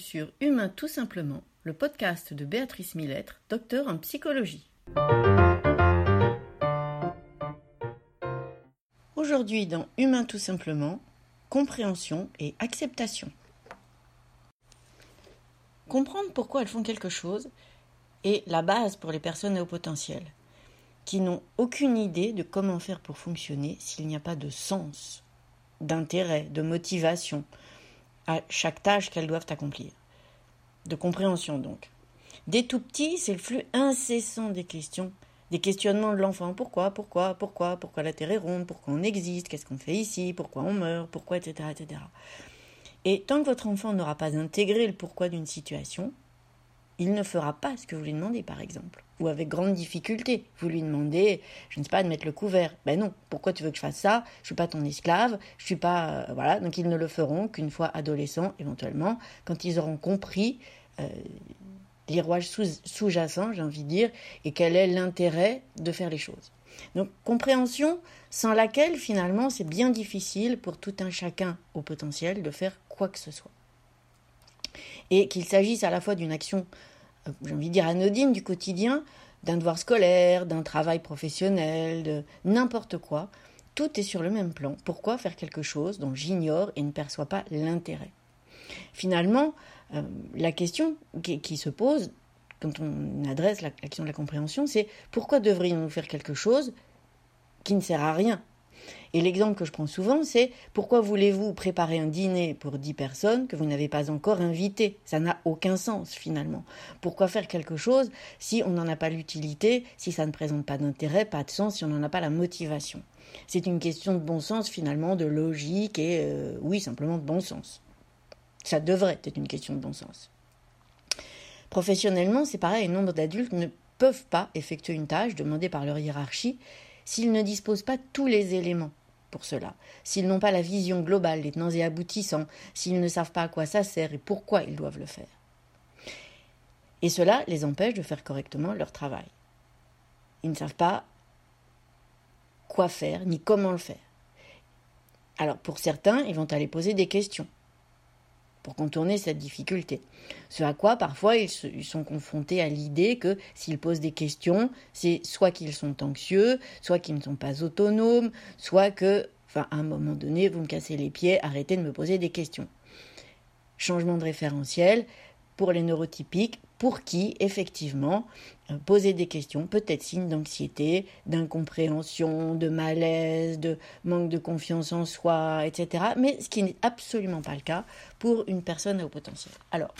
sur Humain tout simplement, le podcast de Béatrice Millettre, docteur en psychologie. Aujourd'hui dans Humain tout simplement, compréhension et acceptation. Comprendre pourquoi elles font quelque chose est la base pour les personnes à haut potentiel, qui n'ont aucune idée de comment faire pour fonctionner s'il n'y a pas de sens, d'intérêt, de motivation, à chaque tâche qu'elles doivent accomplir. De compréhension donc. Dès tout petit, c'est le flux incessant des questions, des questionnements de l'enfant. Pourquoi, pourquoi, pourquoi, pourquoi la Terre est ronde, pourquoi on existe, qu'est-ce qu'on fait ici, pourquoi on meurt, pourquoi, etc., etc. Et tant que votre enfant n'aura pas intégré le pourquoi d'une situation, il ne fera pas ce que vous lui demandez, par exemple. Ou avec grande difficulté. Vous lui demandez, je ne sais pas, de mettre le couvert. Ben non, pourquoi tu veux que je fasse ça? Je suis pas ton esclave, je suis pas. Euh, voilà, donc ils ne le feront qu'une fois adolescents, éventuellement, quand ils auront compris euh, les rouages sous-jacents, j'ai envie de dire, et quel est l'intérêt de faire les choses. Donc, compréhension sans laquelle, finalement, c'est bien difficile pour tout un chacun au potentiel de faire quoi que ce soit. Et qu'il s'agisse à la fois d'une action j'ai envie de dire anodine du quotidien, d'un devoir scolaire, d'un travail professionnel, de n'importe quoi, tout est sur le même plan. Pourquoi faire quelque chose dont j'ignore et ne perçois pas l'intérêt? Finalement, euh, la question qui, se pose quand on adresse l'action de la compréhension, c'est pourquoi devrions-nous faire quelque chose qui ne sert à rien? Et l'exemple que je prends souvent, c'est pourquoi voulez-vous préparer un dîner pour dix personnes que vous n'avez pas encore invitées Ça n'a aucun sens finalement. Pourquoi faire quelque chose si on n'en a pas l'utilité, si ça ne présente pas d'intérêt, pas de sens, si on n'en a pas la motivation? C'est une question de bon sens finalement, de logique et euh, oui, simplement de bon sens. Ça devrait être une question de bon sens. Professionnellement, c'est pareil, nombre d'adultes ne peuvent pas effectuer une tâche demandée par leur hiérarchie s'ils ne disposent pas tous les éléments pour cela, s'ils n'ont pas la vision globale des tenants et aboutissants, s'ils ne savent pas à quoi ça sert et pourquoi ils doivent le faire. Et cela les empêche de faire correctement leur travail. Ils ne savent pas quoi faire ni comment le faire. Alors pour certains, ils vont aller poser des questions pour contourner cette difficulté. Ce à quoi parfois ils, sont confrontés à l'idée que s'ils posent des questions, c'est soit qu'ils sont anxieux, soit qu'ils ne sont pas autonomes, soit que, enfin, à un moment donné, vous me cassez les pieds, arrêtez de me poser des questions. Changement de référentiel, pour les neurotypiques, pour qui, effectivement, euh, poser des questions peut être signe d'anxiété, d'incompréhension, de malaise, de manque de confiance en soi, etc. Mais ce qui n'est absolument pas le cas pour une personne au potentiel. Alors,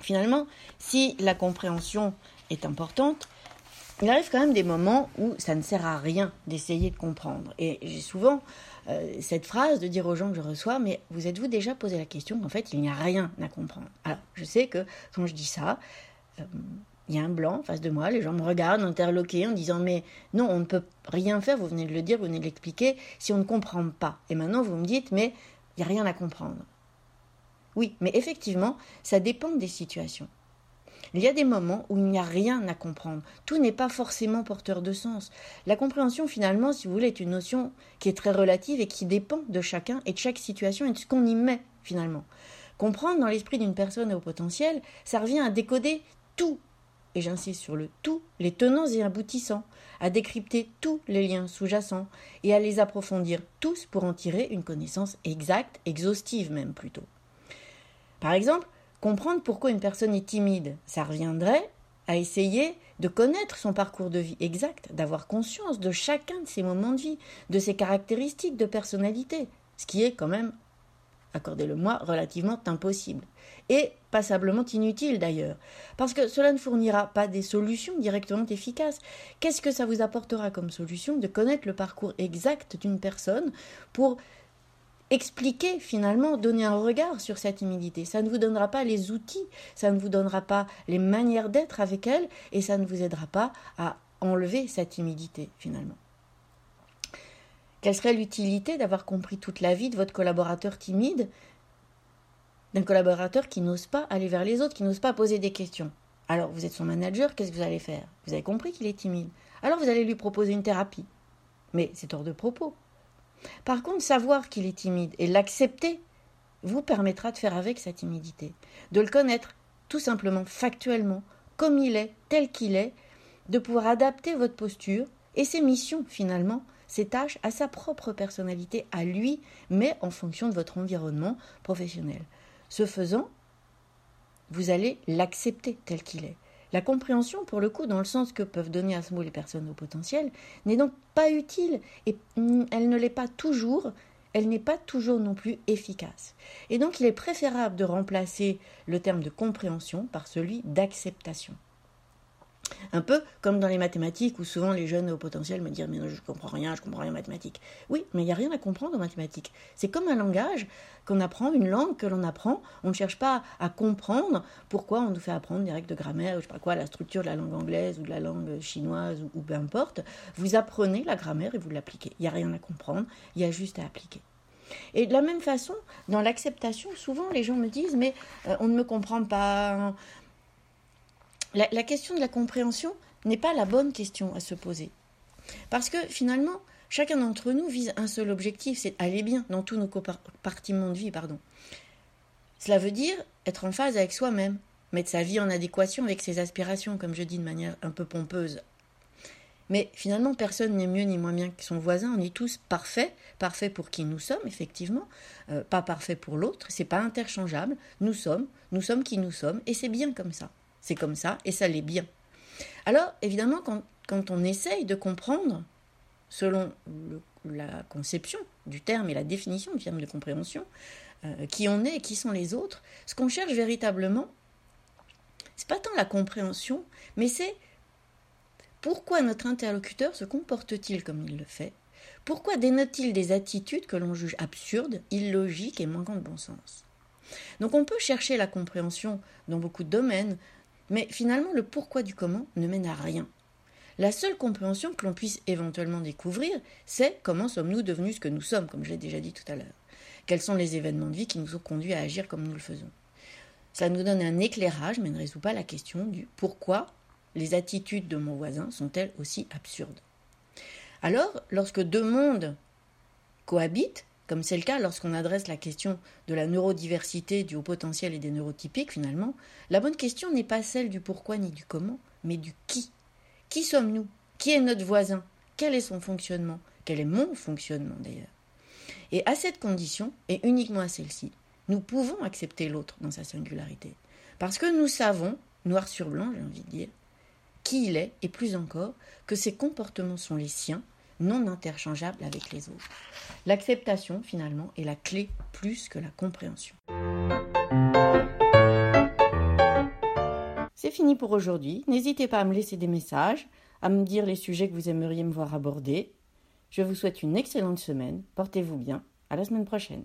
finalement, si la compréhension est importante, il arrive quand même des moments où ça ne sert à rien d'essayer de comprendre. Et j'ai souvent euh, cette phrase de dire aux gens que je reçois, mais vous êtes-vous déjà posé la question qu'en fait, il n'y a rien à comprendre? Alors, je sais que quand je dis ça, euh, il y a un blanc face de moi, les gens me regardent interloqués en disant mais non, on ne peut rien faire, vous venez de le dire, vous venez de l'expliquer, si on ne comprend pas. Et maintenant, vous me dites mais il n'y a rien à comprendre. Oui, mais effectivement, ça dépend des situations. Il y a des moments où il n'y a rien à comprendre. Tout n'est pas forcément porteur de sens. La compréhension, finalement, si vous voulez, est une notion qui est très relative et qui dépend de chacun et de chaque situation et de ce qu'on y met, finalement. Comprendre dans l'esprit d'une personne au potentiel, ça revient à décoder tout, et j'insiste sur le tout, les tenants et aboutissants, à décrypter tous les liens sous-jacents et à les approfondir tous pour en tirer une connaissance exacte, exhaustive même plutôt. Par exemple, Comprendre pourquoi une personne est timide, ça reviendrait à essayer de connaître son parcours de vie exact, d'avoir conscience de chacun de ses moments de vie, de ses caractéristiques de personnalité, ce qui est quand même, accordez-le-moi, relativement impossible. Et passablement inutile d'ailleurs, parce que cela ne fournira pas des solutions directement efficaces. Qu'est-ce que ça vous apportera comme solution de connaître le parcours exact d'une personne pour expliquer finalement, donner un regard sur cette timidité. Ça ne vous donnera pas les outils, ça ne vous donnera pas les manières d'être avec elle et ça ne vous aidera pas à enlever cette timidité finalement. Quelle serait l'utilité d'avoir compris toute la vie de votre collaborateur timide, d'un collaborateur qui n'ose pas aller vers les autres, qui n'ose pas poser des questions? Alors vous êtes son manager, qu'est-ce que vous allez faire? Vous avez compris qu'il est timide. Alors vous allez lui proposer une thérapie. Mais c'est hors de propos. Par contre, savoir qu'il est timide et l'accepter vous permettra de faire avec sa timidité, de le connaître tout simplement, factuellement, comme il est, tel qu'il est, de pouvoir adapter votre posture et ses missions finalement, ses tâches à sa propre personnalité, à lui, mais en fonction de votre environnement professionnel. Ce faisant, vous allez l'accepter tel qu'il est. La compréhension, pour le coup, dans le sens que peuvent donner à ce mot les personnes au potentiel, n'est donc pas utile et elle ne l'est pas toujours, elle n'est pas toujours non plus efficace. Et donc il est préférable de remplacer le terme de compréhension par celui d'acceptation. Un peu comme dans les mathématiques où souvent les jeunes au potentiel me disent mais non, je comprends rien, je comprends rien en mathématiques. Oui, mais il n'y a rien à comprendre en mathématiques. C'est comme un langage qu'on apprend, une langue que l'on apprend. On ne cherche pas à comprendre pourquoi on nous fait apprendre des règles de grammaire, ou je sais pas quoi, la structure de la langue anglaise ou de la langue chinoise ou, peu importe. Vous apprenez la grammaire et vous l'appliquez. Il n'y a rien à comprendre, il y a juste à appliquer. Et de la même façon, dans l'acceptation, souvent les gens me disent mais euh, on ne me comprend pas, la, question de la compréhension n'est pas la bonne question à se poser. Parce que finalement, chacun d'entre nous vise un seul objectif, c'est aller bien dans tous nos compartiments de vie. Pardon. Cela veut dire être en phase avec soi-même, mettre sa vie en adéquation avec ses aspirations, comme je dis de manière un peu pompeuse. Mais finalement, personne n'est mieux ni moins bien que son voisin. On est tous parfaits, parfaits pour qui nous sommes, effectivement, euh, pas parfaits pour l'autre. C'est pas interchangeable. Nous sommes, nous sommes qui nous sommes, et c'est bien comme ça. C'est comme ça et ça l'est bien. Alors, évidemment, quand, on essaye de comprendre, selon la conception du terme et la définition du terme de compréhension, euh, qui on est et qui sont les autres, ce qu'on cherche véritablement, c'est pas tant la compréhension, mais c'est pourquoi notre interlocuteur se comporte-t-il comme il le fait? Pourquoi dénote-t-il des attitudes que l'on juge absurdes, illogiques et manquant de bon sens? Donc on peut chercher la compréhension dans beaucoup de domaines, mais finalement, le pourquoi du comment ne mène à rien. La seule compréhension que l'on puisse éventuellement découvrir, c'est comment sommes-nous devenus ce que nous sommes, comme je l'ai déjà dit tout à l'heure. Quels sont les événements de vie qui nous ont conduits à agir comme nous le faisons. Ça nous donne un éclairage, mais ne résout pas la question du pourquoi les attitudes de mon voisin sont-elles aussi absurdes. Alors, lorsque deux mondes cohabitent, comme c'est le cas lorsqu'on adresse la question de la neurodiversité, du haut potentiel et des neurotypiques finalement, la bonne question n'est pas celle du pourquoi ni du comment, mais du qui. Qui sommes-nous? Qui est notre voisin? Quel est son fonctionnement? Quel est mon fonctionnement d'ailleurs? Et à cette condition, et uniquement à celle-ci, nous pouvons accepter l'autre dans sa singularité. Parce que nous savons, noir sur blanc j'ai envie de dire, qui il est, et plus encore, que ses comportements sont les siens, non interchangeables avec les autres. L'acceptation, finalement, est la clé plus que la compréhension. C'est fini pour aujourd'hui. N'hésitez pas à me laisser des messages, à me dire les sujets que vous aimeriez me voir aborder. Je vous souhaite une excellente semaine. Portez-vous bien. À la semaine prochaine.